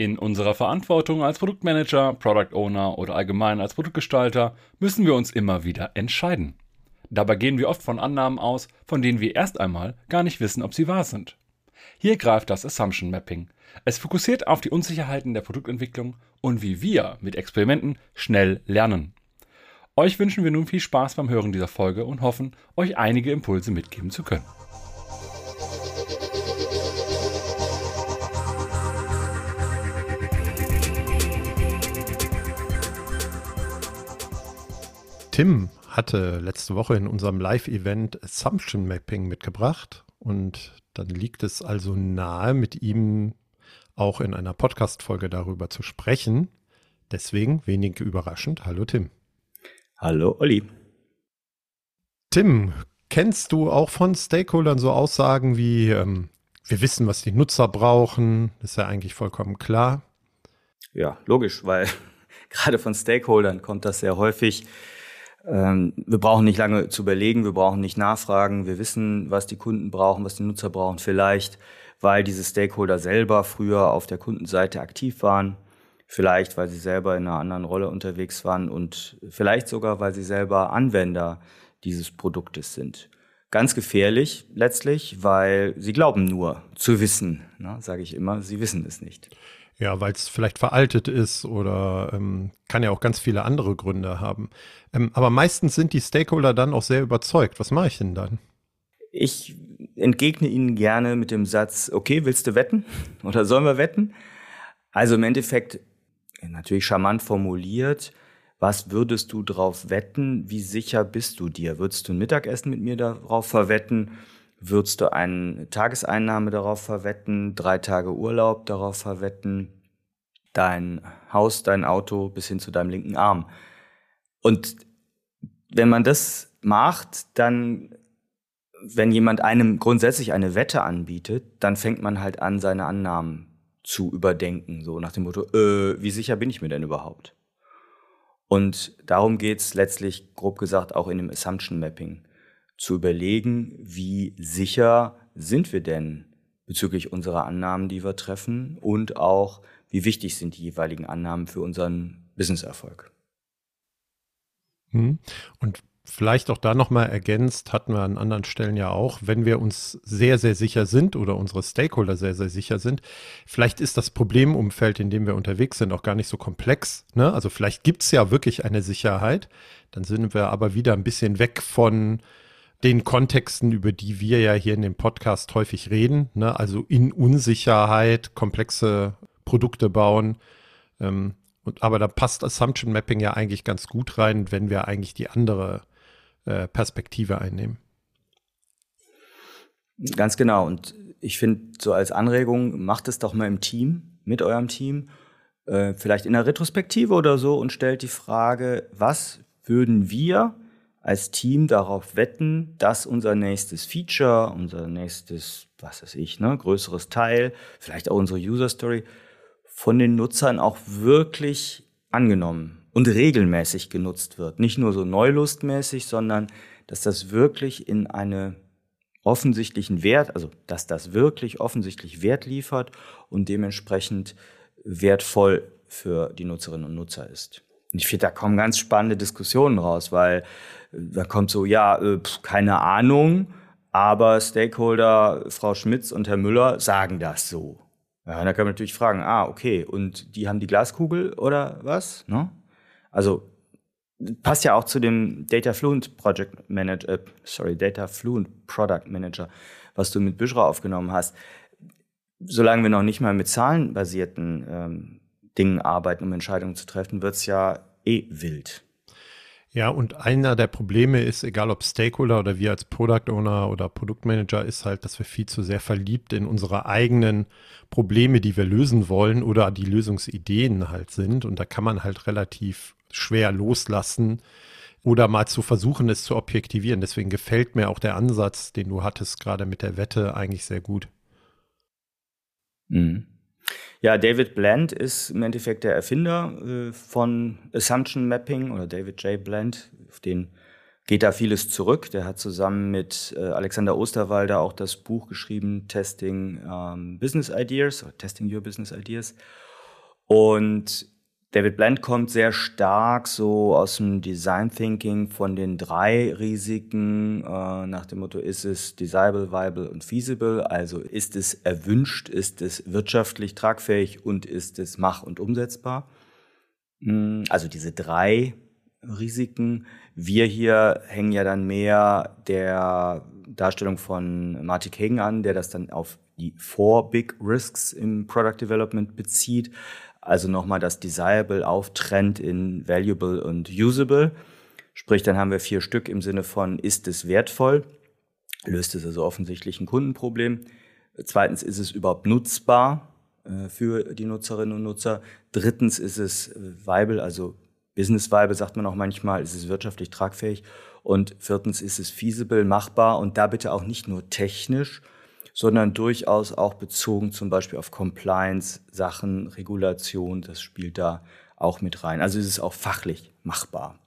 In unserer Verantwortung als Produktmanager, Product Owner oder allgemein als Produktgestalter müssen wir uns immer wieder entscheiden. Dabei gehen wir oft von Annahmen aus, von denen wir erst einmal gar nicht wissen, ob sie wahr sind. Hier greift das Assumption Mapping. Es fokussiert auf die Unsicherheiten der Produktentwicklung und wie wir mit Experimenten schnell lernen. Euch wünschen wir nun viel Spaß beim Hören dieser Folge und hoffen, euch einige Impulse mitgeben zu können. Tim hatte letzte Woche in unserem Live-Event Assumption Mapping mitgebracht und dann liegt es also nahe, mit ihm auch in einer Podcast-Folge darüber zu sprechen. Deswegen wenig überraschend. Hallo Tim. Hallo Olli. Tim, kennst du auch von Stakeholdern so Aussagen wie, ähm, wir wissen, was die Nutzer brauchen? Das ist ja eigentlich vollkommen klar. Ja, logisch, weil gerade von Stakeholdern kommt das sehr häufig wir brauchen nicht lange zu überlegen, wir brauchen nicht nachfragen, wir wissen, was die Kunden brauchen, was die Nutzer brauchen, vielleicht weil diese Stakeholder selber früher auf der Kundenseite aktiv waren, vielleicht weil sie selber in einer anderen Rolle unterwegs waren. Und vielleicht sogar, weil sie selber Anwender dieses Produktes sind. Ganz gefährlich letztlich, weil sie glauben nur zu wissen, ne, sage ich immer, sie wissen es nicht. Ja, weil es vielleicht veraltet ist oder ähm, kann ja auch ganz viele andere Gründe haben. Ähm, aber meistens sind die Stakeholder dann auch sehr überzeugt. Was mache ich denn dann? Ich entgegne ihnen gerne mit dem Satz, okay, willst du wetten oder sollen wir wetten? Also im Endeffekt natürlich charmant formuliert, was würdest du drauf wetten? Wie sicher bist du dir? Würdest du ein Mittagessen mit mir darauf verwetten? Würdest du eine Tageseinnahme darauf verwetten, drei Tage Urlaub darauf verwetten, dein Haus, dein Auto bis hin zu deinem linken Arm? Und wenn man das macht, dann, wenn jemand einem grundsätzlich eine Wette anbietet, dann fängt man halt an, seine Annahmen zu überdenken, so nach dem Motto, äh, wie sicher bin ich mir denn überhaupt? Und darum geht's letztlich, grob gesagt, auch in dem Assumption Mapping zu überlegen, wie sicher sind wir denn bezüglich unserer Annahmen, die wir treffen und auch, wie wichtig sind die jeweiligen Annahmen für unseren Businesserfolg. Hm. Und vielleicht auch da nochmal ergänzt, hatten wir an anderen Stellen ja auch, wenn wir uns sehr, sehr sicher sind oder unsere Stakeholder sehr, sehr sicher sind, vielleicht ist das Problemumfeld, in dem wir unterwegs sind, auch gar nicht so komplex. Ne? Also vielleicht gibt es ja wirklich eine Sicherheit, dann sind wir aber wieder ein bisschen weg von den Kontexten, über die wir ja hier in dem Podcast häufig reden, ne? also in Unsicherheit, komplexe Produkte bauen. Ähm, und, aber da passt Assumption Mapping ja eigentlich ganz gut rein, wenn wir eigentlich die andere äh, Perspektive einnehmen. Ganz genau. Und ich finde, so als Anregung, macht es doch mal im Team, mit eurem Team, äh, vielleicht in der Retrospektive oder so und stellt die Frage, was würden wir als Team darauf wetten, dass unser nächstes Feature, unser nächstes, was weiß ich, ne, größeres Teil, vielleicht auch unsere User Story von den Nutzern auch wirklich angenommen und regelmäßig genutzt wird. Nicht nur so neulustmäßig, sondern dass das wirklich in eine offensichtlichen Wert, also dass das wirklich offensichtlich Wert liefert und dementsprechend wertvoll für die Nutzerinnen und Nutzer ist. Ich finde, da kommen ganz spannende Diskussionen raus, weil da kommt so, ja, äh, keine Ahnung, aber Stakeholder, Frau Schmitz und Herr Müller sagen das so. Ja, da kann man natürlich fragen, ah, okay, und die haben die Glaskugel oder was? Ne? Also passt ja auch zu dem Data Fluent Project Manager, äh, sorry, Data Fluent Product Manager, was du mit Büschra aufgenommen hast. Solange wir noch nicht mal mit zahlenbasierten ähm, Dingen arbeiten, um Entscheidungen zu treffen, wird's ja eh wild. Ja, und einer der Probleme ist, egal ob Stakeholder oder wir als Product Owner oder Produktmanager, ist halt, dass wir viel zu sehr verliebt in unsere eigenen Probleme, die wir lösen wollen oder die Lösungsideen halt sind. Und da kann man halt relativ schwer loslassen oder mal zu versuchen, es zu objektivieren. Deswegen gefällt mir auch der Ansatz, den du hattest, gerade mit der Wette, eigentlich sehr gut. Mhm. Ja, David Bland ist im Endeffekt der Erfinder äh, von Assumption Mapping oder David J. Bland. Auf den geht da vieles zurück. Der hat zusammen mit äh, Alexander Osterwalder auch das Buch geschrieben, Testing ähm, Business Ideas oder Testing Your Business Ideas. Und David Blend kommt sehr stark so aus dem Design Thinking von den drei Risiken äh, nach dem Motto, ist es desirable, viable und feasible? Also ist es erwünscht, ist es wirtschaftlich tragfähig und ist es mach- und umsetzbar? Hm, also diese drei Risiken. Wir hier hängen ja dann mehr der Darstellung von Marty Kagan an, der das dann auf die Four Big Risks im Product Development bezieht. Also nochmal das Desirable auftrennt in Valuable und Usable. Sprich, dann haben wir vier Stück im Sinne von, ist es wertvoll? Löst es also offensichtlich ein Kundenproblem? Zweitens, ist es überhaupt nutzbar äh, für die Nutzerinnen und Nutzer? Drittens, ist es äh, viable, also Business viable sagt man auch manchmal, ist es wirtschaftlich tragfähig? Und viertens, ist es feasible, machbar? Und da bitte auch nicht nur technisch, sondern durchaus auch bezogen zum Beispiel auf Compliance, Sachen, Regulation, das spielt da auch mit rein. Also ist es auch fachlich machbar.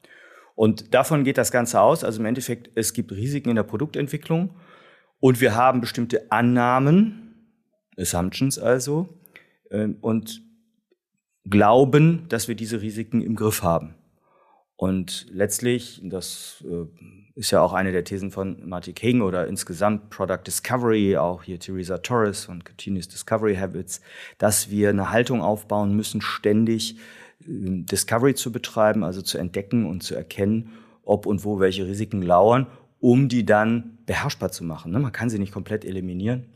Und davon geht das Ganze aus. Also im Endeffekt, es gibt Risiken in der Produktentwicklung und wir haben bestimmte Annahmen, Assumptions also, ähm, und glauben, dass wir diese Risiken im Griff haben. Und letztlich, das äh, ist ja auch eine der Thesen von Marty King oder insgesamt Product Discovery, auch hier Theresa Torres und Continuous Discovery Habits, dass wir eine Haltung aufbauen müssen, ständig ähm, Discovery zu betreiben, also zu entdecken und zu erkennen, ob und wo welche Risiken lauern, um die dann beherrschbar zu machen. Ne? Man kann sie nicht komplett eliminieren,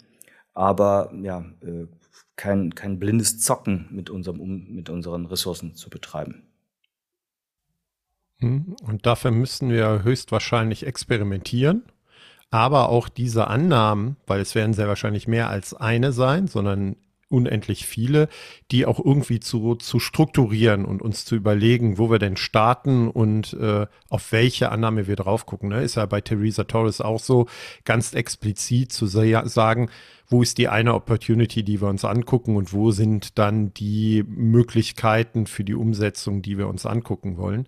aber ja, äh, kein, kein blindes Zocken mit, unserem, mit unseren Ressourcen zu betreiben. Hm, und dafür müssten wir höchstwahrscheinlich experimentieren. Aber auch diese Annahmen, weil es werden sehr wahrscheinlich mehr als eine sein, sondern unendlich viele, die auch irgendwie zu, zu strukturieren und uns zu überlegen, wo wir denn starten und äh, auf welche Annahme wir drauf gucken. Ne? Ist ja bei Theresa Torres auch so, ganz explizit zu sagen, wo ist die eine Opportunity, die wir uns angucken und wo sind dann die Möglichkeiten für die Umsetzung, die wir uns angucken wollen.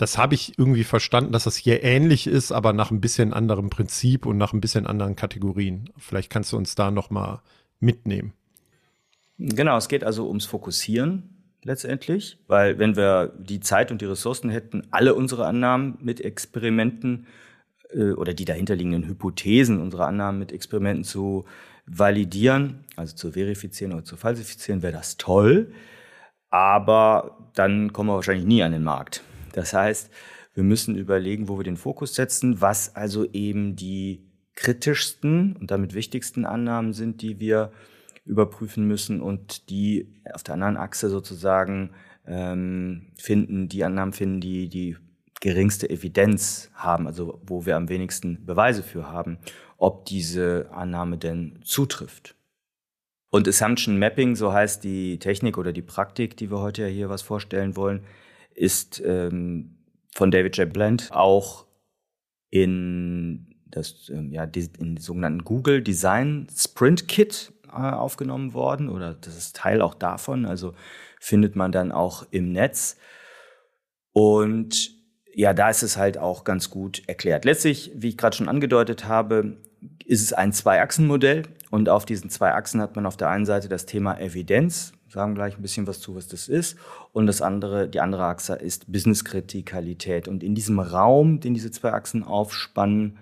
Das habe ich irgendwie verstanden, dass das hier ähnlich ist, aber nach ein bisschen anderem Prinzip und nach ein bisschen anderen Kategorien. Vielleicht kannst du uns da noch mal mitnehmen. Genau, es geht also ums Fokussieren letztendlich, weil wenn wir die Zeit und die Ressourcen hätten, alle unsere Annahmen mit Experimenten äh, oder die dahinterliegenden Hypothesen unserer Annahmen mit Experimenten zu validieren, also zu verifizieren oder zu falsifizieren, wäre das toll. Aber dann kommen wir wahrscheinlich nie an den Markt. Das heißt, wir müssen überlegen, wo wir den Fokus setzen, was also eben die kritischsten und damit wichtigsten Annahmen sind, die wir überprüfen müssen und die auf der anderen Achse sozusagen ähm, finden, die Annahmen finden, die die geringste Evidenz haben, also wo wir am wenigsten Beweise für haben, ob diese Annahme denn zutrifft. Und Assumption Mapping, so heißt die Technik oder die Praktik, die wir heute ja hier was vorstellen wollen, ist ähm, von David J. Blend auch in das ähm, ja in die sogenannten Google Design Sprint Kit äh, aufgenommen worden oder das ist Teil auch davon, also findet man dann auch im Netz und ja, da ist es halt auch ganz gut erklärt. Letztlich, wie ich gerade schon angedeutet habe, ist es ein Zwei-Achsen-Modell und auf diesen zwei Achsen hat man auf der einen Seite das Thema Evidenz, sagen gleich ein bisschen was zu, was das ist. Und das andere, die andere Achse ist Business-Kritikalität. Und in diesem Raum, den diese zwei Achsen aufspannen,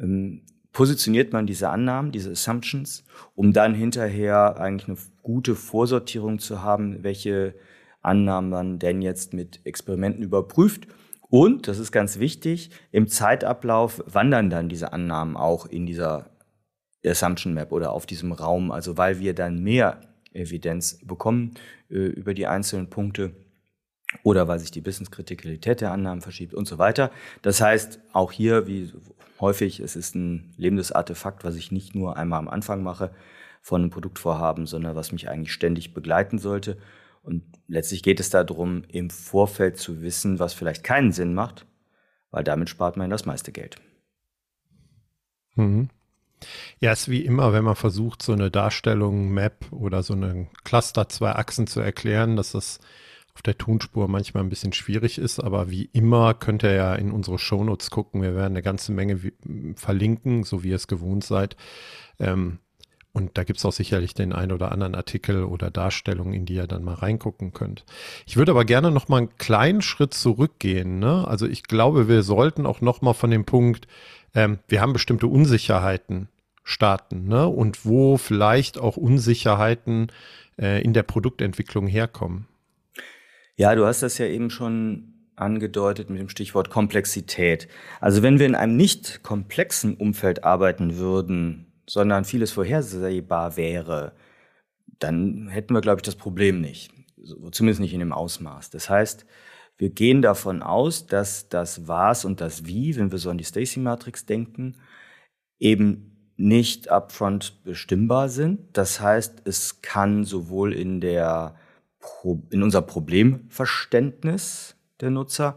ähm, positioniert man diese Annahmen, diese Assumptions, um dann hinterher eigentlich eine gute Vorsortierung zu haben, welche Annahmen man denn jetzt mit Experimenten überprüft. Und, das ist ganz wichtig, im Zeitablauf wandern dann diese Annahmen auch in dieser Assumption Map oder auf diesem Raum, also weil wir dann mehr Evidenz bekommen äh, über die einzelnen Punkte oder weil sich die Business-Kritikalität der Annahmen verschiebt und so weiter. Das heißt, auch hier, wie häufig, es ist ein lebendes Artefakt, was ich nicht nur einmal am Anfang mache von einem Produktvorhaben, sondern was mich eigentlich ständig begleiten sollte. Und letztlich geht es darum, im Vorfeld zu wissen, was vielleicht keinen Sinn macht, weil damit spart man das meiste Geld. Mhm. Ja, es ist wie immer, wenn man versucht, so eine Darstellung, Map oder so eine Cluster, zwei Achsen zu erklären, dass das auf der Tonspur manchmal ein bisschen schwierig ist, aber wie immer könnt ihr ja in unsere Shownotes gucken. Wir werden eine ganze Menge verlinken, so wie ihr es gewohnt seid. Ähm, Und da gibt es auch sicherlich den einen oder anderen Artikel oder Darstellung, in die ihr dann mal reingucken könnt. Ich würde aber gerne noch mal einen kleinen Schritt zurückgehen. Ne? Also ich glaube, wir sollten auch noch mal von dem Punkt, ähm, wir haben bestimmte Unsicherheiten starten ne? und wo vielleicht auch Unsicherheiten äh, in der Produktentwicklung herkommen. Ja, du hast das ja eben schon angedeutet mit dem Stichwort Komplexität. Also wenn wir in einem nicht komplexen Umfeld arbeiten würden, sondern vieles vorhersehbar wäre, dann hätten wir, glaube ich, das Problem nicht. Zumindest nicht in dem Ausmaß. Das heißt, wir gehen davon aus, dass das Was und das Wie, wenn wir so an die Stacy-Matrix denken, eben nicht upfront bestimmbar sind. Das heißt, es kann sowohl in der in unser Problemverständnis der Nutzer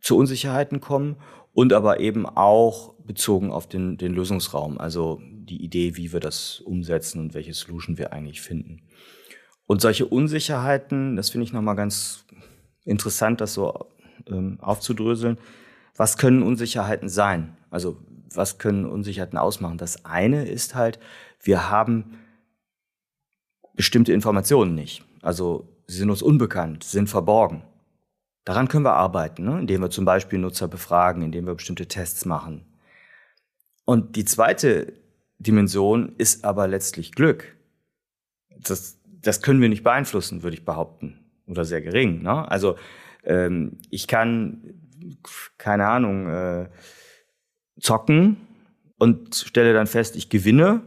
zu Unsicherheiten kommen und aber eben auch bezogen auf den, den Lösungsraum, also die Idee, wie wir das umsetzen und welche Solution wir eigentlich finden. Und solche Unsicherheiten, das finde ich nochmal ganz interessant, das so ähm, aufzudröseln. Was können Unsicherheiten sein? Also was können Unsicherheiten ausmachen? Das eine ist halt, wir haben bestimmte Informationen nicht. Also sie sind uns unbekannt, sind verborgen. Daran können wir arbeiten, ne? indem wir zum Beispiel Nutzer befragen, indem wir bestimmte Tests machen. Und die zweite Dimension ist aber letztlich Glück. Das, das können wir nicht beeinflussen, würde ich behaupten. Oder sehr gering. Ne? Also ähm, ich kann, keine Ahnung, äh, zocken und stelle dann fest, ich gewinne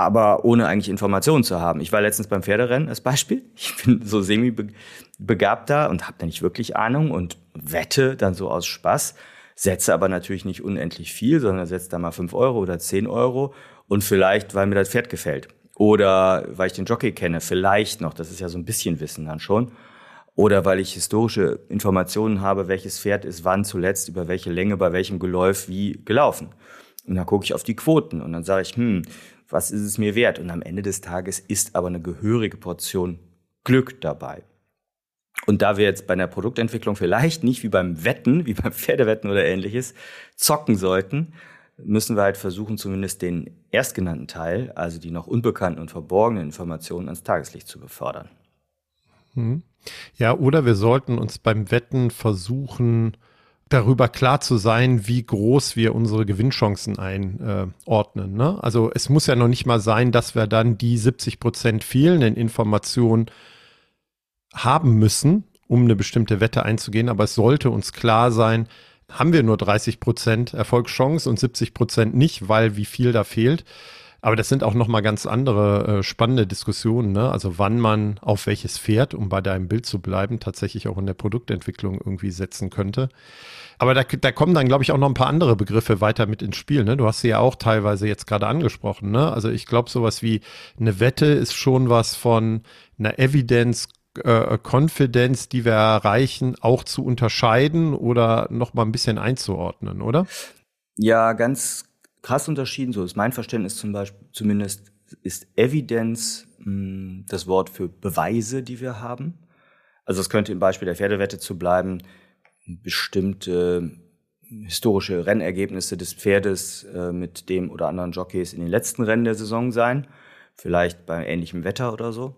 aber ohne eigentlich Informationen zu haben. Ich war letztens beim Pferderennen als Beispiel. Ich bin so semi-begabter und habe da nicht wirklich Ahnung und wette dann so aus Spaß, setze aber natürlich nicht unendlich viel, sondern setze da mal fünf Euro oder zehn Euro und vielleicht, weil mir das Pferd gefällt. Oder weil ich den Jockey kenne, vielleicht noch, das ist ja so ein bisschen Wissen dann schon. Oder weil ich historische Informationen habe, welches Pferd ist wann zuletzt, über welche Länge, bei welchem Geläuf wie gelaufen. Und dann gucke ich auf die Quoten und dann sage ich, hm, was ist es mir wert? Und am Ende des Tages ist aber eine gehörige Portion Glück dabei. Und da wir jetzt bei einer Produktentwicklung vielleicht nicht wie beim Wetten, wie beim Pferdewetten oder ähnliches, zocken sollten, müssen wir halt versuchen, zumindest den erstgenannten Teil, also die noch unbekannten und verborgenen Informationen ans Tageslicht zu befördern. Hm. Ja, oder wir sollten uns beim Wetten versuchen, darüber klar zu sein, wie groß wir unsere Gewinnchancen einordnen. Ne? Also es muss ja noch nicht mal sein, dass wir dann die 70 Prozent fehlenden Informationen haben müssen, um eine bestimmte Wette einzugehen, aber es sollte uns klar sein, haben wir nur 30 Prozent Erfolgschance und 70 Prozent nicht, weil wie viel da fehlt. Aber das sind auch noch mal ganz andere äh, spannende Diskussionen. Ne? Also wann man auf welches Pferd, um bei deinem Bild zu bleiben, tatsächlich auch in der Produktentwicklung irgendwie setzen könnte. Aber da, da kommen dann, glaube ich, auch noch ein paar andere Begriffe weiter mit ins Spiel. Ne? Du hast sie ja auch teilweise jetzt gerade angesprochen. Ne? Also ich glaube, sowas wie eine Wette ist schon was von einer Evidence äh, Confidence, die wir erreichen, auch zu unterscheiden oder noch mal ein bisschen einzuordnen, oder? Ja, ganz krass unterschieden. So ist mein Verständnis zum Beispiel, zumindest ist Evidence mh, hm, das Wort für Beweise, die wir haben. Also es könnte im Beispiel der Pferdewette zu bleiben, bestimmte historische Rennergebnisse des Pferdes äh, mit dem oder anderen Jockeys in den letzten Rennen der Saison sein, vielleicht bei ähnlichem Wetter oder so.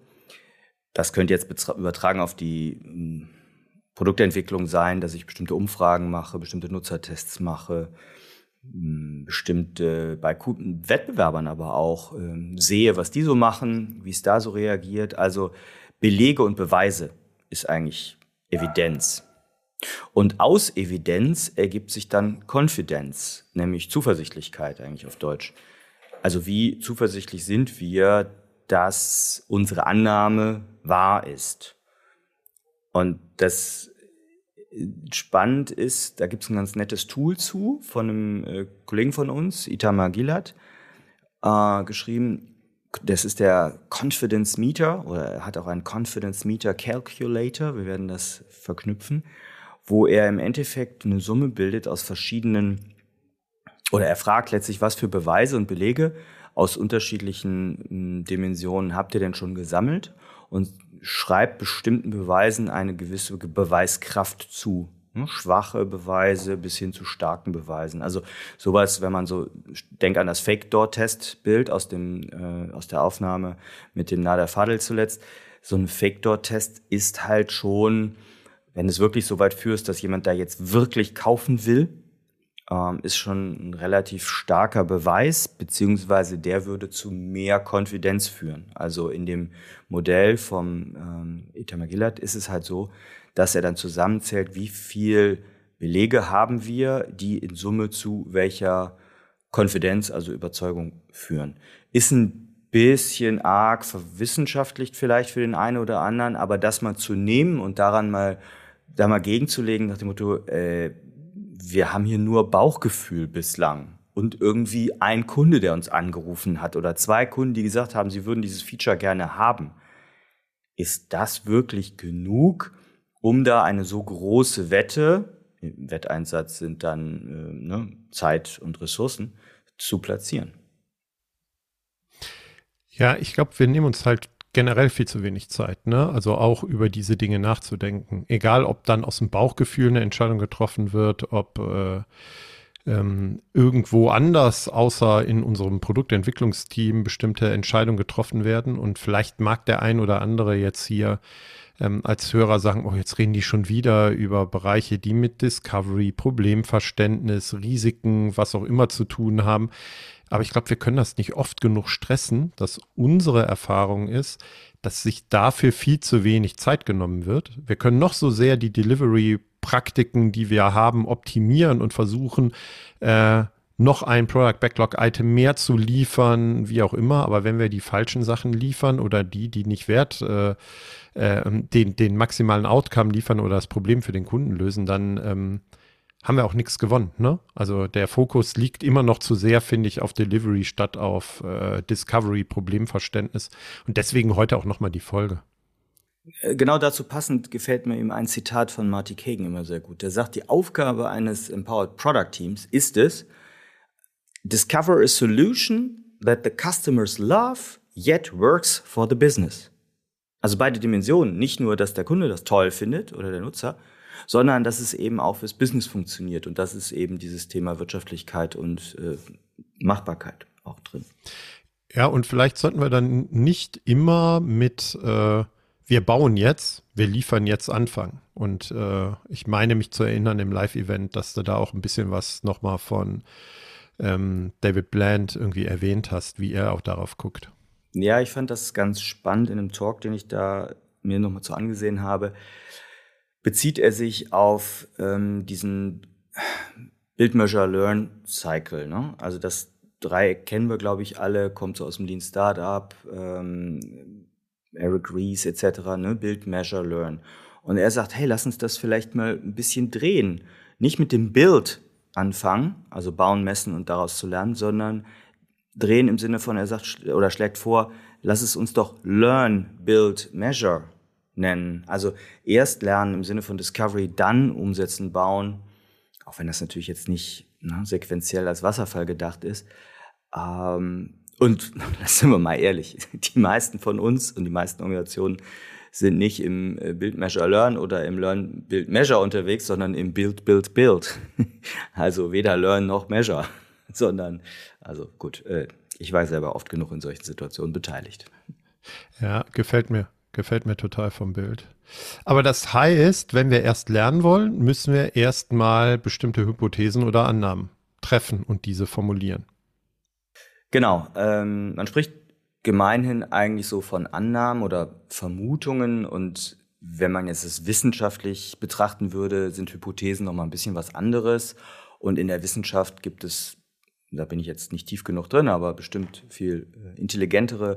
Das könnte jetzt übertragen auf die äh, Produktentwicklung sein, dass ich bestimmte Umfragen mache, bestimmte Nutzertests mache, äh, bestimmte bei Wettbewerbern aber auch äh, sehe, was die so machen, wie es da so reagiert. Also Belege und Beweise ist eigentlich Evidenz. Und aus Evidenz ergibt sich dann Konfidenz, nämlich Zuversichtlichkeit eigentlich auf Deutsch. Also wie zuversichtlich sind wir, dass unsere Annahme wahr ist. Und das spannend ist, da gibt es ein ganz nettes Tool zu von einem äh, Kollegen von uns, Itamar Gilad, äh, geschrieben. Das ist der Confidence Meter oder er hat auch einen Confidence Meter Calculator. Wir werden das verknüpfen wo er im Endeffekt eine Summe bildet aus verschiedenen, oder er fragt letztlich, was für Beweise und Belege aus unterschiedlichen hm, Dimensionen habt ihr denn schon gesammelt und schreibt bestimmten Beweisen eine gewisse Beweiskraft zu. Ne, schwache Beweise bis hin zu starken Beweisen. Also sowas, wenn man so denkt an das Fake-Door-Test-Bild aus dem äh, aus der Aufnahme mit dem Nader Fadel zuletzt. So ein Fake-Door-Test ist halt schon, wenn es wirklich so weit führst, dass jemand da jetzt wirklich kaufen will, ähm, ist schon ein relativ starker Beweis, beziehungsweise der würde zu mehr Konfidenz führen. Also in dem Modell vom ähm, Itamar Gillard ist es halt so, dass er dann zusammenzählt, wie viel Belege haben wir, die in Summe zu welcher Konfidenz, also Überzeugung führen. Ist ein bisschen arg verwissenschaftlicht vielleicht für den einen oder anderen, aber das mal zu nehmen und daran mal, da mal gegenzulegen nach dem Motto, äh, wir haben hier nur Bauchgefühl bislang und irgendwie ein Kunde, der uns angerufen hat oder zwei Kunden, die gesagt haben, sie würden dieses Feature gerne haben. Ist das wirklich genug, um da eine so große Wette, im Wetteinsatz sind dann äh, ne, Zeit und Ressourcen, zu platzieren. Ja, ich glaube, wir nehmen uns halt generell viel zu wenig Zeit, ne? Also auch über diese Dinge nachzudenken. Egal, ob dann aus dem Bauchgefühl eine Entscheidung getroffen wird, ob äh, ähm, irgendwo anders, außer in unserem Produktentwicklungsteam, bestimmte Entscheidungen getroffen werden. Und vielleicht mag der ein oder andere jetzt hier ähm, als Hörer sagen, oh, jetzt reden die schon wieder über Bereiche, die mit Discovery, Problemverständnis, Risiken, was auch immer zu tun haben. Aber ich glaube, wir können das nicht oft genug stressen, dass unsere Erfahrung ist, dass sich dafür viel zu wenig Zeit genommen wird. Wir können noch so sehr die Delivery-Praktiken, die wir haben, optimieren und versuchen, äh, noch ein Product Backlog Item mehr zu liefern, wie auch immer. Aber wenn wir die falschen Sachen liefern oder die, die nicht wert, äh, äh, den, den maximalen Outcome liefern oder das Problem für den Kunden lösen, dann ähm, haben wir auch nichts gewonnen. Ne? Also der Fokus liegt immer noch zu sehr, finde ich, auf Delivery statt auf äh, Discovery, Problemverständnis. Und deswegen heute auch nochmal die Folge. Äh, genau dazu passend gefällt mir eben ein Zitat von Marty Kagan immer sehr gut. Der sagt, die Aufgabe eines Empowered Product Teams ist es, Discover a solution that the customers love, yet works for the business. Also beide Dimensionen. Nicht nur, dass der Kunde das toll findet oder der Nutzer, sondern dass es eben auch fürs Business funktioniert. Und das ist eben dieses Thema Wirtschaftlichkeit und äh, Machbarkeit auch drin. Ja, und vielleicht sollten wir dann nicht immer mit äh, wir bauen jetzt, wir liefern jetzt anfangen. Und äh, ich meine mich zu erinnern im Live-Event, dass du da auch ein bisschen was nochmal von ähm, David Bland irgendwie erwähnt hast, wie er auch darauf guckt. Ja, ich fand das ganz spannend in einem Talk, den ich da mir nochmal zu angesehen habe. Bezieht er sich auf ähm, diesen Build, Measure, Learn Cycle. Ne? Also das Dreieck kennen wir, glaube ich, alle, kommt so aus dem Lean Startup, ähm, Eric Rees etc., ne? Build, Measure, Learn. Und er sagt, hey, lass uns das vielleicht mal ein bisschen drehen. Nicht mit dem Build anfangen, also bauen, messen und daraus zu lernen, sondern drehen im Sinne von, er sagt oder schlägt vor, lass es uns doch Learn, Build, Measure nennen. Also erst lernen im Sinne von Discovery, dann umsetzen, bauen, auch wenn das natürlich jetzt nicht ne, sequenziell als Wasserfall gedacht ist. Ähm, und sind wir mal ehrlich, die meisten von uns und die meisten Organisationen sind nicht im äh, Build, Measure, Learn oder im Learn, Build, Measure unterwegs, sondern im Build, Build, Build. Also weder Learn noch Measure, sondern, also gut, äh, ich war selber oft genug in solchen Situationen beteiligt. Ja, gefällt mir. Gefällt mir total vom Bild. Aber das heißt, wenn wir erst lernen wollen, müssen wir erstmal bestimmte Hypothesen oder Annahmen treffen und diese formulieren. Genau. Ähm, man spricht gemeinhin eigentlich so von Annahmen oder Vermutungen und wenn man jetzt es wissenschaftlich betrachten würde, sind Hypothesen noch mal ein bisschen was anderes. Und in der Wissenschaft gibt es, da bin ich jetzt nicht tief genug drin, aber bestimmt viel äh, intelligentere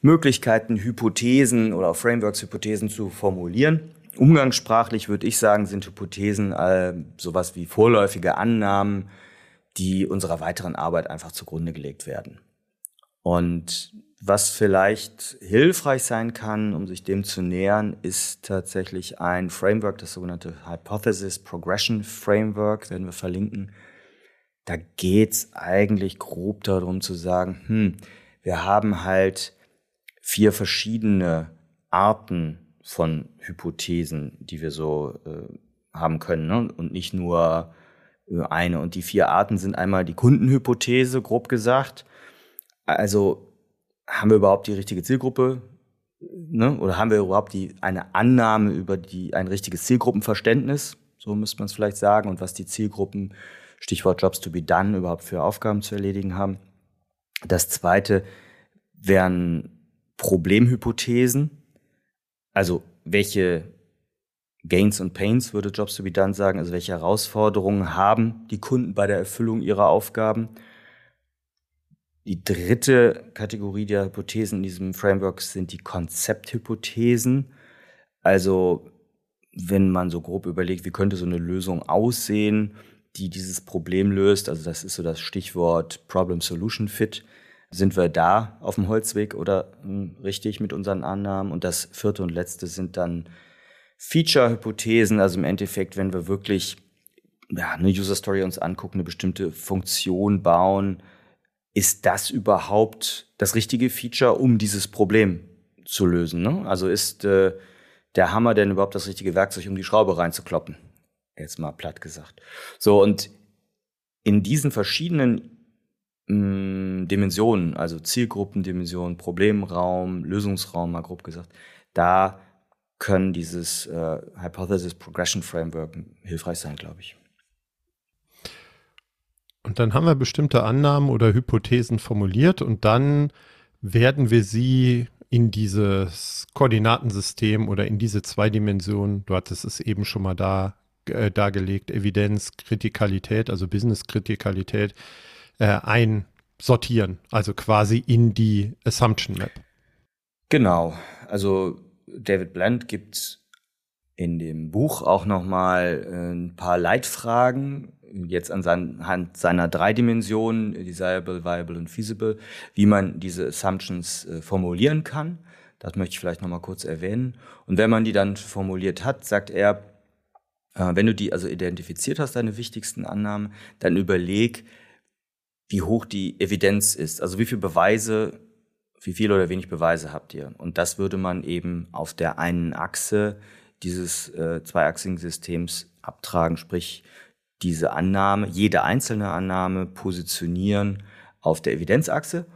Möglichkeiten, Hypothesen oder Frameworks, Hypothesen zu formulieren. Umgangssprachlich würde ich sagen, sind Hypothesen äh, sowas wie vorläufige Annahmen, die unserer weiteren Arbeit einfach zugrunde gelegt werden. Und was vielleicht hilfreich sein kann, um sich dem zu nähern, ist tatsächlich ein Framework, das sogenannte Hypothesis Progression Framework, werden wir verlinken. Da geht's eigentlich grob darum zu sagen, hm, wir haben halt vier verschiedene Arten von Hypothesen, die wir so äh, haben können ne? und nicht nur eine. Und die vier Arten sind einmal die Kundenhypothese, grob gesagt. Also haben wir überhaupt die richtige Zielgruppe? Ne? Oder haben wir überhaupt die, eine Annahme über die, ein richtiges Zielgruppenverständnis? So müsste man es vielleicht sagen. Und was die Zielgruppen, Stichwort Jobs to be done, überhaupt für Aufgaben zu erledigen haben. Das zweite wären Problemhypothesen. Also welche Gains und Pains würde Jobs to be done sagen, also welche Herausforderungen haben die Kunden bei der Erfüllung ihrer Aufgaben. Die dritte Kategorie der Hypothesen in diesem Framework sind die Konzepthypothesen. Also wenn man so grob überlegt, wie könnte so eine Lösung aussehen, die dieses Problem löst, also das ist so das Stichwort Problem Solution Fit, sind wir da auf dem Holzweg oder hm, richtig mit unseren Annahmen? Und das vierte und letzte sind dann Feature-Hypothesen, also im Endeffekt, wenn wir wirklich ja, eine User Story uns angucken, eine bestimmte Funktion bauen, ist das überhaupt das richtige Feature, um dieses Problem zu lösen? Ne? Also ist äh, der Hammer denn überhaupt das richtige Werkzeug, um die Schraube reinzukloppen? Jetzt mal platt gesagt. So, und in diesen verschiedenen mh, mm, Dimensionen, also Zielgruppendimension, Problemraum, Lösungsraum, mal grob gesagt, da können dieses äh, Hypothesis Progression Framework hilfreich sein, glaube ich. Und dann haben wir bestimmte Annahmen oder Hypothesen formuliert und dann werden wir sie in dieses Koordinatensystem oder in diese zwei Dimensionen, du hattest es eben schon mal da äh, dargelegt, Evidenz, Kritikalität, also Business-Kritikalität, äh, einsortieren, also quasi in die Assumption Map. Genau, also David Bland gibt in dem Buch auch nochmal äh, ein paar Leitfragen, jetzt anhand seiner drei Dimensionen, desirable, viable und feasible, wie man diese Assumptions äh, formulieren kann. Das möchte ich vielleicht nochmal kurz erwähnen. Und wenn man die dann formuliert hat, sagt er, äh, wenn du die also identifiziert hast, deine wichtigsten Annahmen, dann überleg, wie hoch die Evidenz ist. Also wie viele Beweise wie viel oder wenig Beweise habt ihr? Und das würde man eben auf der einen Achse dieses äh, zweiachsigen Systems abtragen, sprich diese Annahme, jede einzelne Annahme positionieren auf der Evidenzachse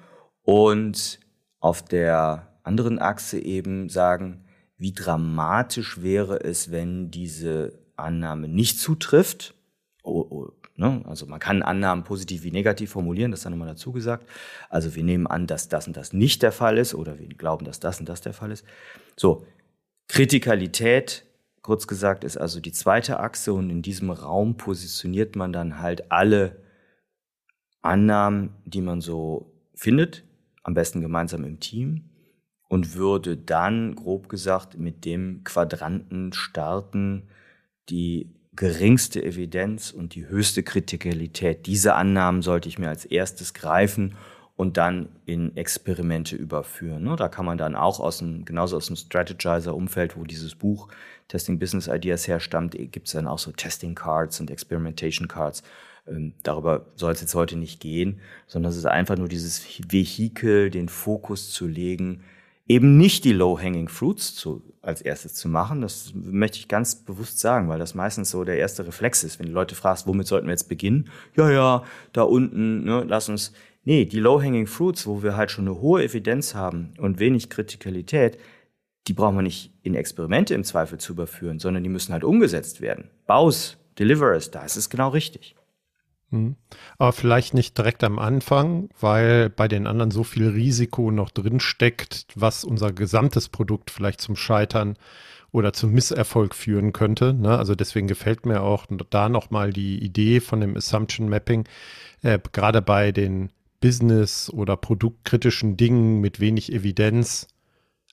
und auf der anderen Achse eben sagen, wie dramatisch wäre es, wenn diese Annahme nicht zutrifft. Ne? Also man kann Annahmen positiv wie negativ formulieren, das dann nochmal dazu gesagt. Also wir nehmen an, dass das und das nicht der Fall ist oder wir glauben, dass das und das der Fall ist. So, Kritikalität, kurz gesagt, ist also die zweite Achse und in diesem Raum positioniert man dann halt alle Annahmen, die man so findet, am besten gemeinsam im Team und würde dann, grob gesagt, mit dem Quadranten starten, die geringste Evidenz und die höchste Kritikalität. Diese Annahmen sollte ich mir als erstes greifen und dann in Experimente überführen. Ne? Da kann man dann auch aus dem, genauso aus dem Strategizer-Umfeld, wo dieses Buch Testing Business Ideas herstammt, gibt es dann auch so Testing Cards und Experimentation Cards. Ähm, darüber soll es jetzt heute nicht gehen, sondern es ist einfach nur dieses Vehikel, den Fokus zu legen, eben nicht die Low-Hanging Fruits zu, als erstes zu machen. Das möchte ich ganz bewusst sagen, weil das meistens so der erste Reflex ist. Wenn die Leute fragst, womit sollten wir jetzt beginnen? Ja, ja, da unten, ne, lass uns. Nee, die Low-Hanging Fruits, wo wir halt schon eine hohe Evidenz haben und wenig Kritikalität, die brauchen wir nicht in Experimente im Zweifel zu überführen, sondern die müssen halt umgesetzt werden. Baus, Deliverers, da ist es genau richtig. Mhm. Aber vielleicht nicht direkt am Anfang, weil bei den anderen so viel Risiko noch drin steckt, was unser gesamtes Produkt vielleicht zum Scheitern oder zum Misserfolg führen könnte. Ne? Also deswegen gefällt mir auch da nochmal die Idee von dem Assumption Mapping, äh, gerade bei den Business- oder produktkritischen Dingen mit wenig Evidenz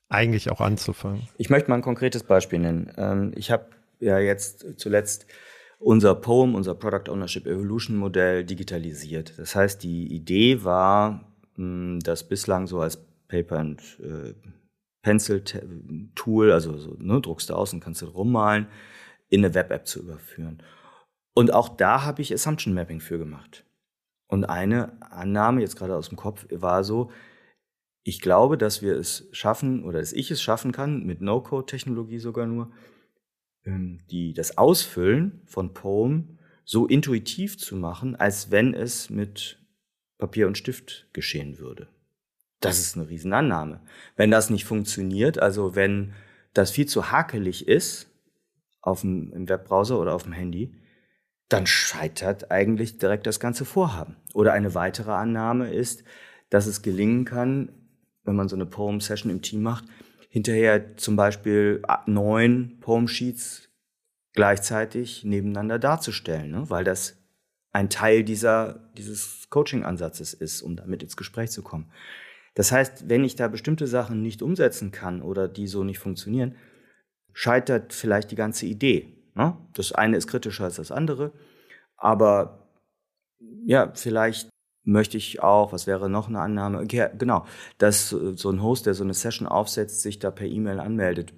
eigentlich auch anzufangen. Ich möchte mal ein konkretes Beispiel nennen. Ähm, ich habe ja jetzt zuletzt unser POEM, unser Product Ownership Evolution Modell digitalisiert. Das heißt, die Idee war, das bislang so als Paper and äh, Pencil Tool, also so, ne, druckst du aus und kannst du rummalen, in eine Web-App zu überführen. Und auch da habe ich Assumption Mapping für gemacht. Und eine Annahme, jetzt gerade aus dem Kopf, war so, ich glaube, dass wir es schaffen oder dass ich es schaffen kann, mit No-Code-Technologie sogar nur, die, das Ausfüllen von Poem so intuitiv zu machen, als wenn es mit Papier und Stift geschehen würde. Das ist eine Riesenannahme. Wenn das nicht funktioniert, also wenn das viel zu hakelig ist, auf dem, im Webbrowser oder auf dem Handy, dann scheitert eigentlich direkt das ganze Vorhaben. Oder eine weitere Annahme ist, dass es gelingen kann, wenn man so eine Poem-Session im Team macht, hinterher zum Beispiel neun Poem-Sheets gleichzeitig nebeneinander darzustellen, ne? weil das ein Teil dieser, dieses Coaching-Ansatzes ist, um damit ins Gespräch zu kommen. Das heißt, wenn ich da bestimmte Sachen nicht umsetzen kann oder die so nicht funktionieren, scheitert vielleicht die ganze Idee. Ne? Das eine ist kritischer als das andere, aber ja, vielleicht möchte ich auch, was wäre noch eine Annahme? Okay, genau, dass so ein Host, der so eine Session aufsetzt, sich da per E-Mail anmeldet,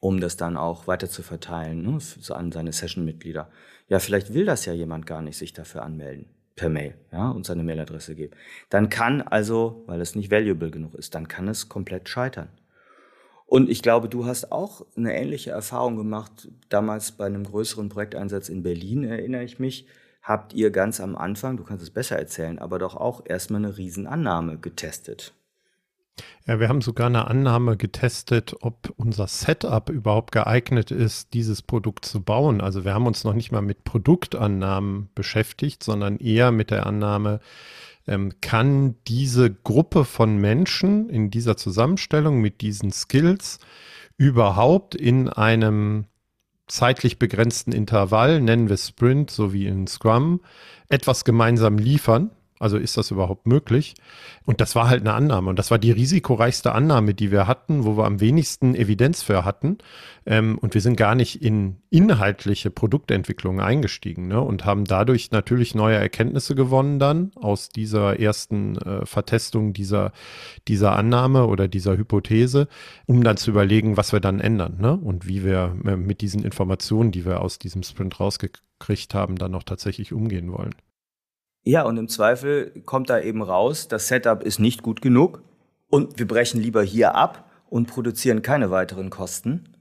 um das dann auch weiter zu verteilen ne, so an seine Session-Mitglieder. Ja, vielleicht will das ja jemand gar nicht sich dafür anmelden per Mail ja, und seine Mailadresse geben. Dann kann also, weil es nicht valuable genug ist, dann kann es komplett scheitern. Und ich glaube, du hast auch eine ähnliche Erfahrung gemacht, damals bei einem größeren Projekteinsatz in Berlin, erinnere ich mich, habt ihr ganz am Anfang, du kannst es besser erzählen, aber doch auch erstmal eine Riesenannahme getestet. Ja, wir haben sogar eine Annahme getestet, ob unser Setup überhaupt geeignet ist, dieses Produkt zu bauen. Also wir haben uns noch nicht mal mit Produktannahmen beschäftigt, sondern eher mit der Annahme, ähm, kann diese Gruppe von Menschen in dieser Zusammenstellung mit diesen Skills überhaupt in einem zeitlich begrenzten Intervall, nennen wir Sprint, so wie in Scrum, etwas gemeinsam liefern, also ist das überhaupt möglich? Und das war halt eine Annahme. Und das war die risikoreichste Annahme, die wir hatten, wo wir am wenigsten Evidenz für hatten. Ähm, und wir sind gar nicht in inhaltliche Produktentwicklung eingestiegen ne? und haben dadurch natürlich neue Erkenntnisse gewonnen dann aus dieser ersten äh, Vertestung dieser, dieser Annahme oder dieser Hypothese, um dann zu überlegen, was wir dann ändern ne? und wie wir äh, mit diesen Informationen, die wir aus diesem Sprint rausgekriegt haben, dann auch tatsächlich umgehen wollen. Ja, und im Zweifel kommt da eben raus, das Setup ist nicht gut genug und wir brechen lieber hier ab und produzieren keine weiteren Kosten,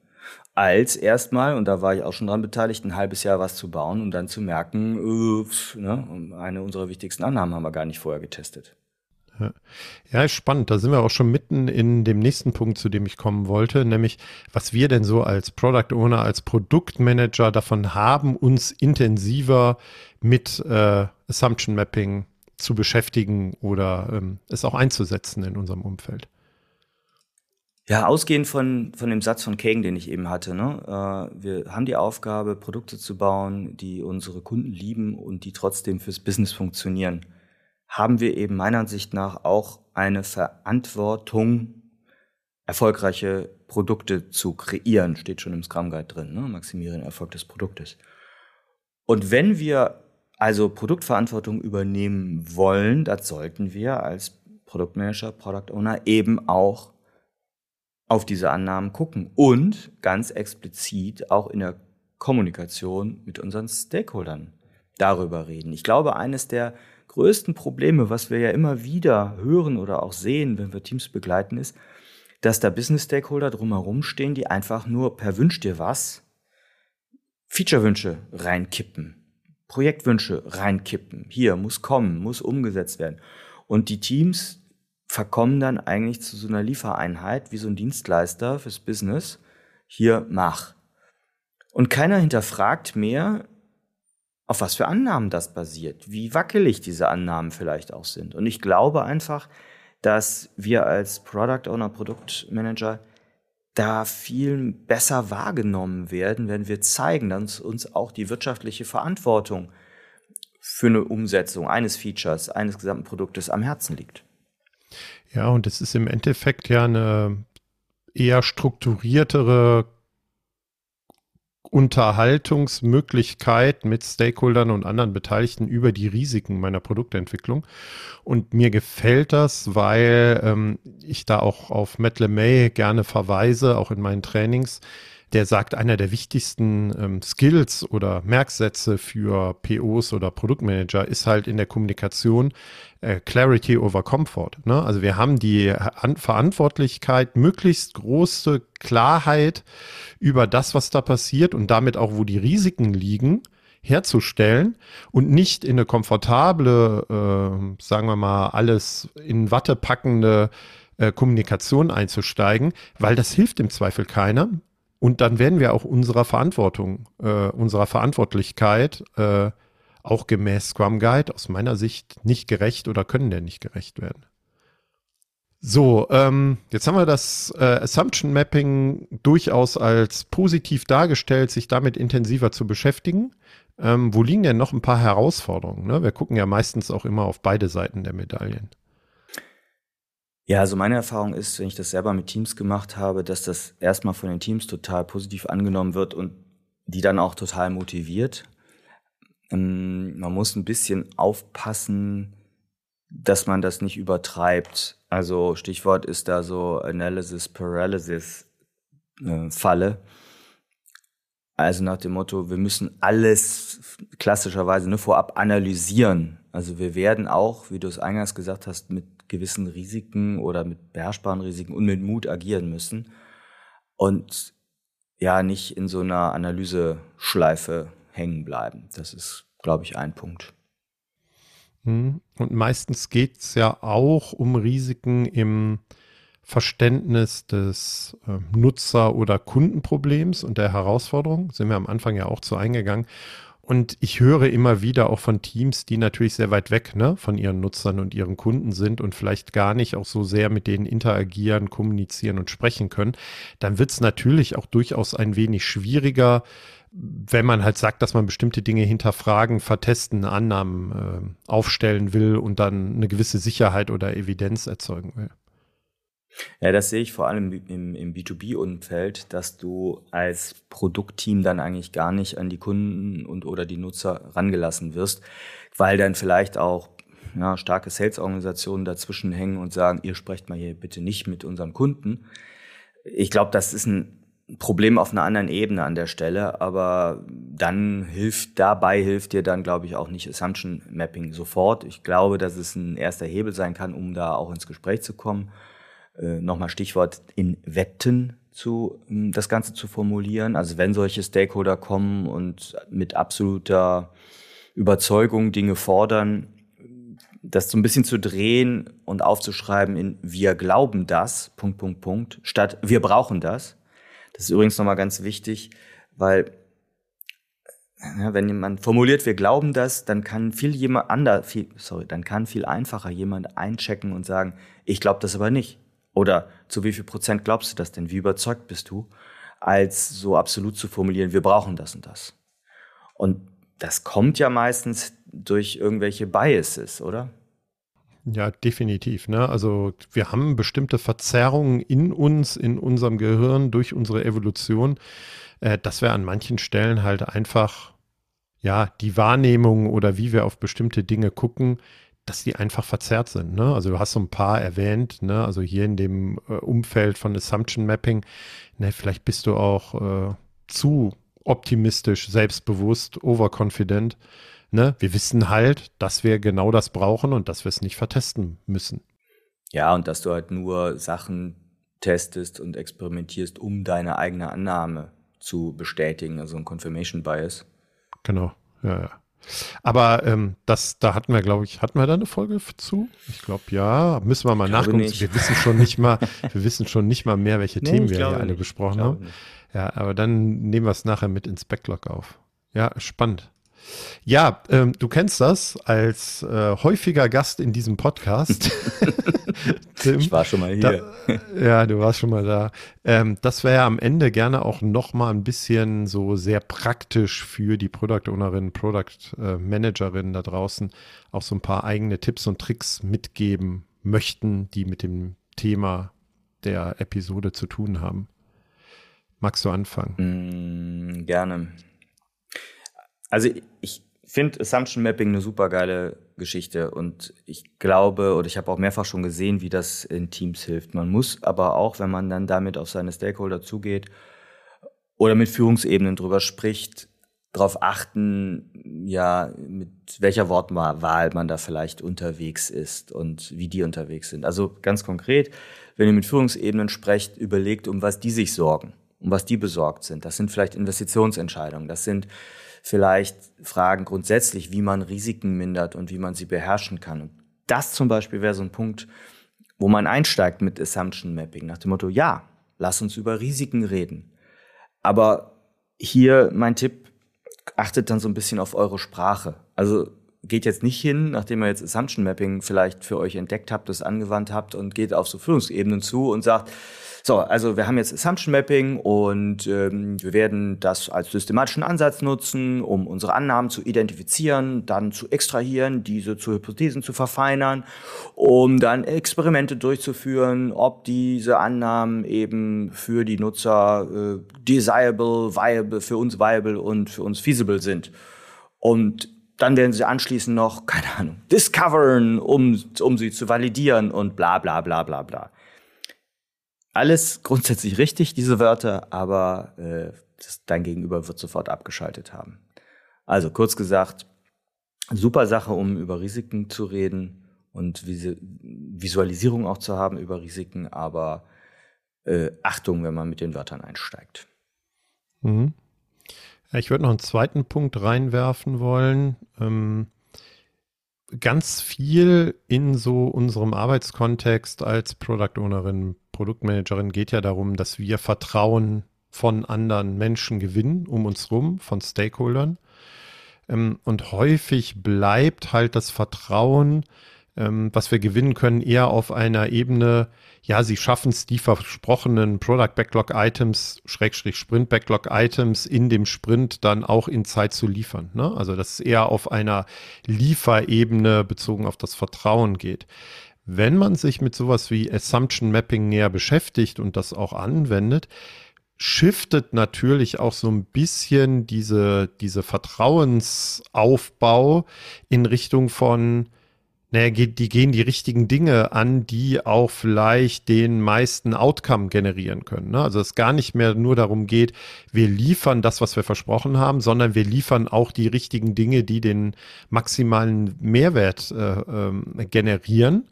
als erstmal, und da war ich auch schon dran beteiligt, ein halbes Jahr was zu bauen und dann zu merken, äh, ne, eine unserer wichtigsten Annahmen haben wir gar nicht vorher getestet. Ja. spannend. Da sind wir auch schon mitten in dem nächsten Punkt, zu dem ich kommen wollte, nämlich was wir denn so als Product Owner, als Produktmanager davon haben, uns intensiver mit äh, Assumption Mapping zu beschäftigen oder ähm, es auch einzusetzen in unserem Umfeld. Ja, ausgehend von, von dem Satz von Kagan, den ich eben hatte. Ne? Äh, wir haben die Aufgabe, Produkte zu bauen, die unsere Kunden lieben und die trotzdem fürs Business funktionieren haben wir eben meiner Ansicht nach auch eine Verantwortung, erfolgreiche Produkte zu kreieren. Steht schon im Scrum Guide drin, ne? maximieren Erfolg des Produktes. Und wenn wir also Produktverantwortung übernehmen wollen, das sollten wir als Produktmanager, Product Owner eben auch auf diese Annahmen gucken und ganz explizit auch in der Kommunikation mit unseren Stakeholdern darüber reden. Ich glaube, eines der größten Probleme, was wir ja immer wieder hören oder auch sehen, wenn wir Teams begleiten, ist, dass da Business-Stakeholder drumherum stehen, die einfach nur per Wünsch dir was Feature-Wünsche reinkippen, Projektwünsche reinkippen. Hier muss kommen, muss umgesetzt werden. Und die Teams verkommen dann eigentlich zu so einer Liefereinheit wie so ein Dienstleister fürs Business. Hier mach. Und keiner hinterfragt mehr, auf was für Annahmen das basiert, wie wackelig diese Annahmen vielleicht auch sind. Und ich glaube einfach, dass wir als Product Owner, Produktmanager da viel besser wahrgenommen werden, wenn wir zeigen, dass uns auch die wirtschaftliche Verantwortung für eine Umsetzung eines Features, eines gesamten Produktes am Herzen liegt. Ja, und es ist im Endeffekt ja eine eher strukturiertere Unterhaltungsmöglichkeit mit Stakeholdern und anderen Beteiligten über die Risiken meiner Produktentwicklung. Und mir gefällt das, weil ähm, ich da auch auf Matt LeMay gerne verweise, auch in meinen Trainings, der sagt, einer der wichtigsten ähm, Skills oder Merksätze für POs oder Produktmanager ist halt in der Kommunikation äh, Clarity over Comfort. Ne? Also wir haben die An Verantwortlichkeit, möglichst große Klarheit über das, was da passiert und damit auch, wo die Risiken liegen herzustellen und nicht in eine komfortable, äh, sagen wir mal, alles in Watte packende äh, Kommunikation einzusteigen, weil das hilft im Zweifel keiner. Und dann werden wir auch unserer Verantwortung, äh, unserer Verantwortlichkeit äh, auch gemäß Scrum Guide aus meiner Sicht nicht gerecht oder können der nicht gerecht werden. So, ähm, jetzt haben wir das äh, Assumption Mapping durchaus als positiv dargestellt, sich damit intensiver zu beschäftigen. Ähm, wo liegen denn noch ein paar Herausforderungen? Ne? Wir gucken ja meistens auch immer auf beide Seiten der Medaillen. Ja, also meine Erfahrung ist, wenn ich das selber mit Teams gemacht habe, dass das erstmal von den Teams total positiv angenommen wird und die dann auch total motiviert. Ähm, man muss ein bisschen aufpassen, dass man das nicht übertreibt. Also Stichwort ist da so Analysis Paralysis äh, Falle. Also nach dem Motto, wir müssen alles klassischerweise nur vorab analysieren. Also wir werden auch, wie du es eingangs gesagt hast, mit gewissen Risiken oder mit beherrschbaren Risiken und mit Mut agieren müssen und ja nicht in so einer Analyseschleife hängen bleiben. Das ist, glaube ich, ein Punkt. Hm. Und meistens geht es ja auch um Risiken im Verständnis des äh, Nutzer- oder Kundenproblems und der Herausforderung. Sind wir am Anfang ja auch zu eingegangen. Und ich höre immer wieder auch von Teams, die natürlich sehr weit weg ne, von ihren Nutzern und ihren Kunden sind und vielleicht gar nicht auch so sehr mit denen interagieren, kommunizieren und sprechen können. Dann wird es natürlich auch durchaus ein wenig schwieriger, wenn man halt sagt, dass man bestimmte Dinge hinterfragen, vertesten, Annahmen äh, aufstellen will und dann eine gewisse Sicherheit oder Evidenz erzeugen will. Ja, das sehe ich vor allem im, im B2B-Umfeld, dass du als Produktteam dann eigentlich gar nicht an die Kunden und oder die Nutzer rangelassen wirst, weil dann vielleicht auch ja, starke Sales-Organisationen dazwischen hängen und sagen, ihr sprecht mal hier bitte nicht mit unserem Kunden. Ich glaube, das ist ein Problem auf einer anderen Ebene an der Stelle, aber dann hilft, dabei hilft dir dann, glaube ich, auch nicht Assumption Mapping sofort. Ich glaube, dass es ein erster Hebel sein kann, um da auch ins Gespräch zu kommen nochmal Stichwort in Wetten zu, ähm, das Ganze zu formulieren. Also wenn solche Stakeholder kommen und mit absoluter Überzeugung Dinge fordern, das so ein bisschen zu drehen und aufzuschreiben in wir glauben das, Punkt, Punkt, Punkt, statt wir brauchen das. Das ist übrigens nochmal ganz wichtig, weil ja, wenn jemand formuliert, wir glauben das, dann kann viel jemand anders, viel, sorry, dann kann viel einfacher jemand einchecken und sagen, ich glaube das aber nicht. Oder zu wie viel Prozent glaubst du das denn? Wie überzeugt bist du? Als so absolut zu formulieren, wir brauchen das und das. Und das kommt ja meistens durch irgendwelche Biases, oder? Ja, definitiv. Ne? Also wir haben bestimmte Verzerrungen in uns, in unserem Gehirn durch unsere Evolution, äh, dass wir an manchen Stellen halt einfach, ja, die Wahrnehmung oder wie wir auf bestimmte Dinge gucken, dass die einfach verzerrt sind. Ne? Also du hast so ein paar erwähnt, ne? also hier in dem äh, Umfeld von Assumption Mapping, ne, vielleicht bist du auch äh, zu optimistisch, selbstbewusst, overconfident. Ne? Wir wissen halt, dass wir genau das brauchen und dass wir es nicht vertesten müssen. Ja, und dass du halt nur Sachen testest und experimentierst, um deine eigene Annahme zu bestätigen, also ein Confirmation Bias. Genau, ja, ja. Aber ähm, das, da hatten wir, glaube ich, hatten wir da eine Folge zu? Ich glaube, ja. Müssen wir mal nachgucken. Nicht. Wir wissen schon nicht mal, wir wissen schon nicht mal mehr, welche nee, Themen wir hier alle nicht. besprochen haben. Nicht. Ja, aber dann nehmen wir es nachher mit ins Backlog auf. Ja, spannend. Ja, ähm, du kennst das als äh, häufiger Gast in diesem Podcast. Tim, ich war schon mal hier. Da, ja, du warst schon mal da. Ähm, das wäre ja am Ende gerne auch noch mal ein bisschen so sehr praktisch für die Product Ownerin, Product äh, Managerin da draußen auch so ein paar eigene Tipps und Tricks mitgeben möchten, die mit dem Thema der Episode zu tun haben. Magst du anfangen? Mm, gerne. Also ich finde Assumption Mapping eine super geile Geschichte und ich glaube oder ich habe auch mehrfach schon gesehen, wie das in Teams hilft. Man muss aber auch, wenn man dann damit auf seine Stakeholder zugeht oder mit Führungsebenen drüber spricht, darauf achten, ja, mit welcher Wortwahl man da vielleicht unterwegs ist und wie die unterwegs sind. Also ganz konkret, wenn ihr mit Führungsebenen sprecht, überlegt, um was die sich sorgen, um was die besorgt sind. Das sind vielleicht Investitionsentscheidungen, das sind vielleicht Fragen grundsätzlich, wie man Risiken mindert und wie man sie beherrschen kann. Und das zum Beispiel wäre so ein Punkt, wo man einsteigt mit Assumption Mapping, nach dem Motto, ja, lass uns über Risiken reden. Aber hier mein Tipp, achtet dann so ein bisschen auf eure Sprache. Also geht jetzt nicht hin, nachdem ihr jetzt Assumption Mapping vielleicht für euch entdeckt habt, das angewandt habt und geht auf so Führungsebenen zu und sagt, so, also wir haben jetzt Assumption Mapping und ähm, wir werden das als systematischen Ansatz nutzen, um unsere Annahmen zu identifizieren, dann zu extrahieren, diese zu Hypothesen zu verfeinern, um dann Experimente durchzuführen, ob diese Annahmen eben für die Nutzer äh, desirable, viable, für uns viable und für uns feasible sind. Und dann werden sie anschließend noch, keine Ahnung, discoveren, um, um sie zu validieren und bla bla bla bla bla alles grundsätzlich richtig, diese Wörter, aber äh, das, dein Gegenüber wird sofort abgeschaltet haben. Also kurz gesagt, super Sache, um über Risiken zu reden und Visualisierung auch zu haben über Risiken, aber äh, Achtung, wenn man mit den Wörtern einsteigt. Mhm. Ich würde noch einen zweiten Punkt reinwerfen wollen. Ähm, ganz viel in so unserem Arbeitskontext als Product Ownerin, Produktmanagerin geht ja darum, dass wir Vertrauen von anderen Menschen gewinnen, um uns rum, von Stakeholdern. Ähm, und häufig bleibt halt das Vertrauen, ähm, was wir gewinnen können, eher auf einer Ebene, ja, sie schaffen es, die versprochenen Product Backlog Items, Schrägstrich Sprint Backlog Items in dem Sprint dann auch in Zeit zu liefern. Ne? Also, dass es eher auf einer Lieferebene bezogen auf das Vertrauen geht. Wenn man sich mit sowas wie Assumption Mapping näher beschäftigt und das auch anwendet, shiftet natürlich auch so ein bisschen diese, diese Vertrauensaufbau in Richtung von, naja, die gehen die richtigen Dinge an, die auch vielleicht den meisten Outcome generieren können. Ne? Also es gar nicht mehr nur darum geht, wir liefern das, was wir versprochen haben, sondern wir liefern auch die richtigen Dinge, die den maximalen Mehrwert äh, äh, generieren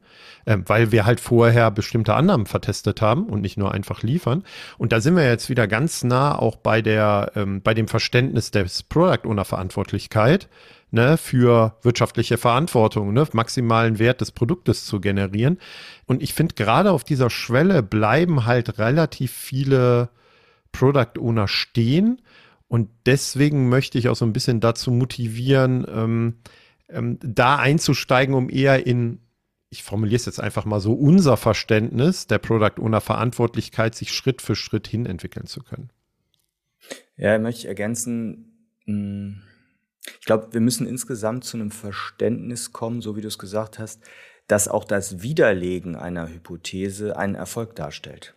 äh, weil wir halt vorher bestimmte Annahmen vertestet haben und nicht nur einfach liefern. Und da sind wir jetzt wieder ganz nah auch bei der, ähm, bei dem Verständnis des Product Owner Verantwortlichkeit ne, für wirtschaftliche Verantwortung, ne, maximalen Wert des Produktes zu generieren. Und ich finde, gerade auf dieser Schwelle bleiben halt relativ viele Product Owner stehen. Und deswegen möchte ich auch so ein bisschen dazu motivieren, ähm, ähm, da einzusteigen, um eher in, ich formuliere es jetzt einfach mal so, unser Verständnis der Product Owner Verantwortlichkeit sich Schritt für Schritt hin entwickeln zu können. Ja, möchte ich ergänzen, mh, hm, ich glaube, wir müssen insgesamt zu einem Verständnis kommen, so wie du es gesagt hast, dass auch das Widerlegen einer Hypothese einen Erfolg darstellt.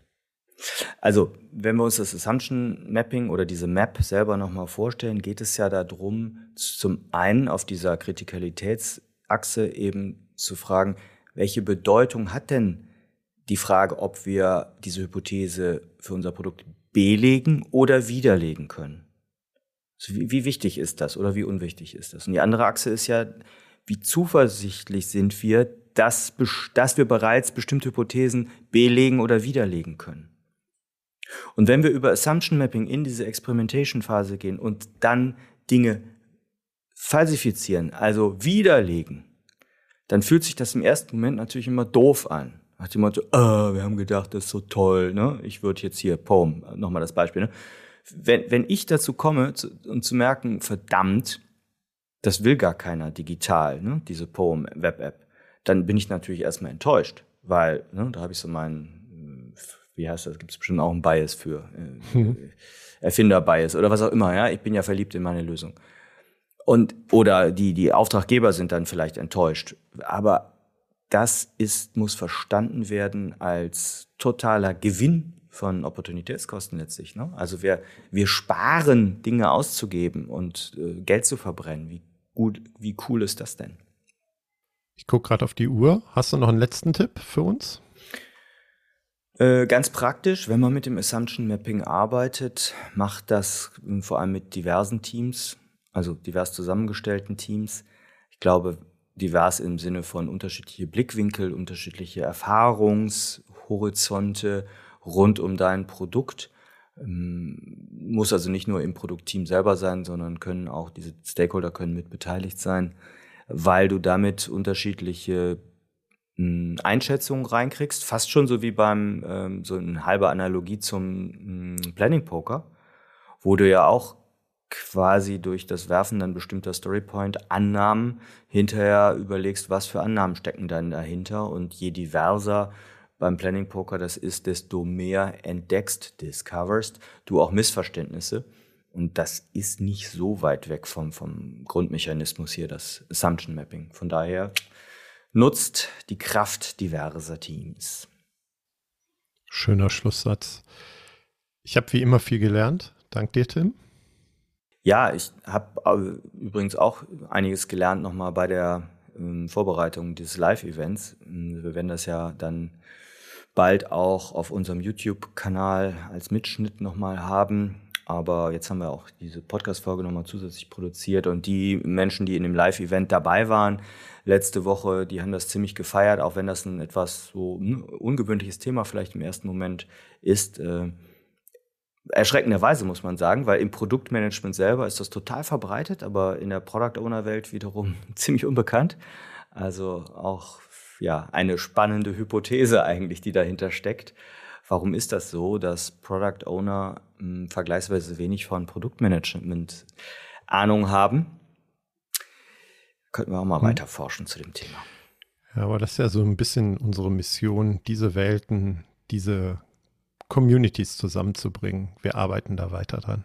Also, wenn wir uns das Assumption Mapping oder diese Map selber nochmal vorstellen, geht es ja darum, zum einen auf dieser Kritikalitätsachse eben zu fragen, welche Bedeutung hat denn die Frage, ob wir diese Hypothese für unser Produkt belegen oder widerlegen können? Wie, wie wichtig ist das oder wie unwichtig ist das? Und die andere Achse ist ja, wie zuversichtlich sind wir, dass, dass wir bereits bestimmte Hypothesen belegen oder widerlegen können. Und wenn wir über Assumption Mapping in diese Experimentation-Phase gehen und dann Dinge falsifizieren, also widerlegen, dann fühlt sich das im ersten Moment natürlich immer doof an. Nach dem Motto, oh, wir haben gedacht, das ist so toll, ne? Ich würde jetzt hier, Poem, nochmal das Beispiel, ne? Wenn, wenn ich dazu komme zu, und zu merken, verdammt, das will gar keiner digital, ne, diese Poem Web App, dann bin ich natürlich erstmal enttäuscht, weil ne, da habe ich so meinen, wie heißt das, gibt es bestimmt auch einen Bias für, äh, mhm. Erfinder-Bias oder was auch immer, ja, ich bin ja verliebt in meine Lösung. Und, oder die, die Auftraggeber sind dann vielleicht enttäuscht. Aber das ist, muss verstanden werden als totaler Gewinn von Opportunitätskosten letztlich. Ne? Also wir, wir sparen Dinge auszugeben und äh, Geld zu verbrennen. Wie gut, wie cool ist das denn? Ich gucke gerade auf die Uhr. Hast du noch einen letzten Tipp für uns? Äh, ganz praktisch, wenn man mit dem Assumption Mapping arbeitet, macht das vor allem mit diversen Teams, also divers zusammengestellten Teams. Ich glaube, divers im Sinne von unterschiedliche Blickwinkel, unterschiedliche Erfahrungshorizonte rund um dein Produkt. Ähm, muss also nicht nur im Produktteam selber sein, sondern können auch diese Stakeholder können mit beteiligt sein, weil du damit unterschiedliche hm, Einschätzungen reinkriegst, fast schon so wie beim ähm, so eine halbe Analogie zum hm, Planning Poker, wo du ja auch quasi durch das Werfen dann bestimmter Storypoint Annahmen hinterher überlegst, was für Annahmen stecken dann dahinter und je diverser beim Planning Poker das ist, desto mehr entdeckst, discoverst du auch Missverständnisse. Und das ist nicht so weit weg vom, vom Grundmechanismus hier, das Assumption Mapping. Von daher nutzt die Kraft diverser Teams. Schöner Schlusssatz. Ich habe wie immer viel gelernt. Dank dir, Tim. Ja, ich habe äh, übrigens auch einiges gelernt nochmal bei der ähm, Vorbereitung dieses Live-Events. Ähm, wir werden das ja dann bald auch auf unserem YouTube-Kanal als Mitschnitt nochmal haben. Aber jetzt haben wir auch diese Podcast-Folge nochmal zusätzlich produziert und die Menschen, die in dem Live-Event dabei waren, letzte Woche, die haben das ziemlich gefeiert, auch wenn das ein etwas so ungewöhnliches Thema vielleicht im ersten Moment ist. Äh, erschreckenderweise muss man sagen, weil im Produktmanagement selber ist das total verbreitet, aber in der Product Owner Welt wiederum ziemlich unbekannt. Also auch ja eine spannende Hypothese eigentlich, die dahinter steckt. Warum ist das so, dass Product Owner mh, hm, vergleichsweise wenig von Produktmanagement Ahnung haben? Könnten wir auch mal hm. weiter forschen zu dem Thema. Ja, aber das ist ja so ein bisschen unsere Mission, diese Welten, diese Communities zusammenzubringen. Wir arbeiten da weiter dran.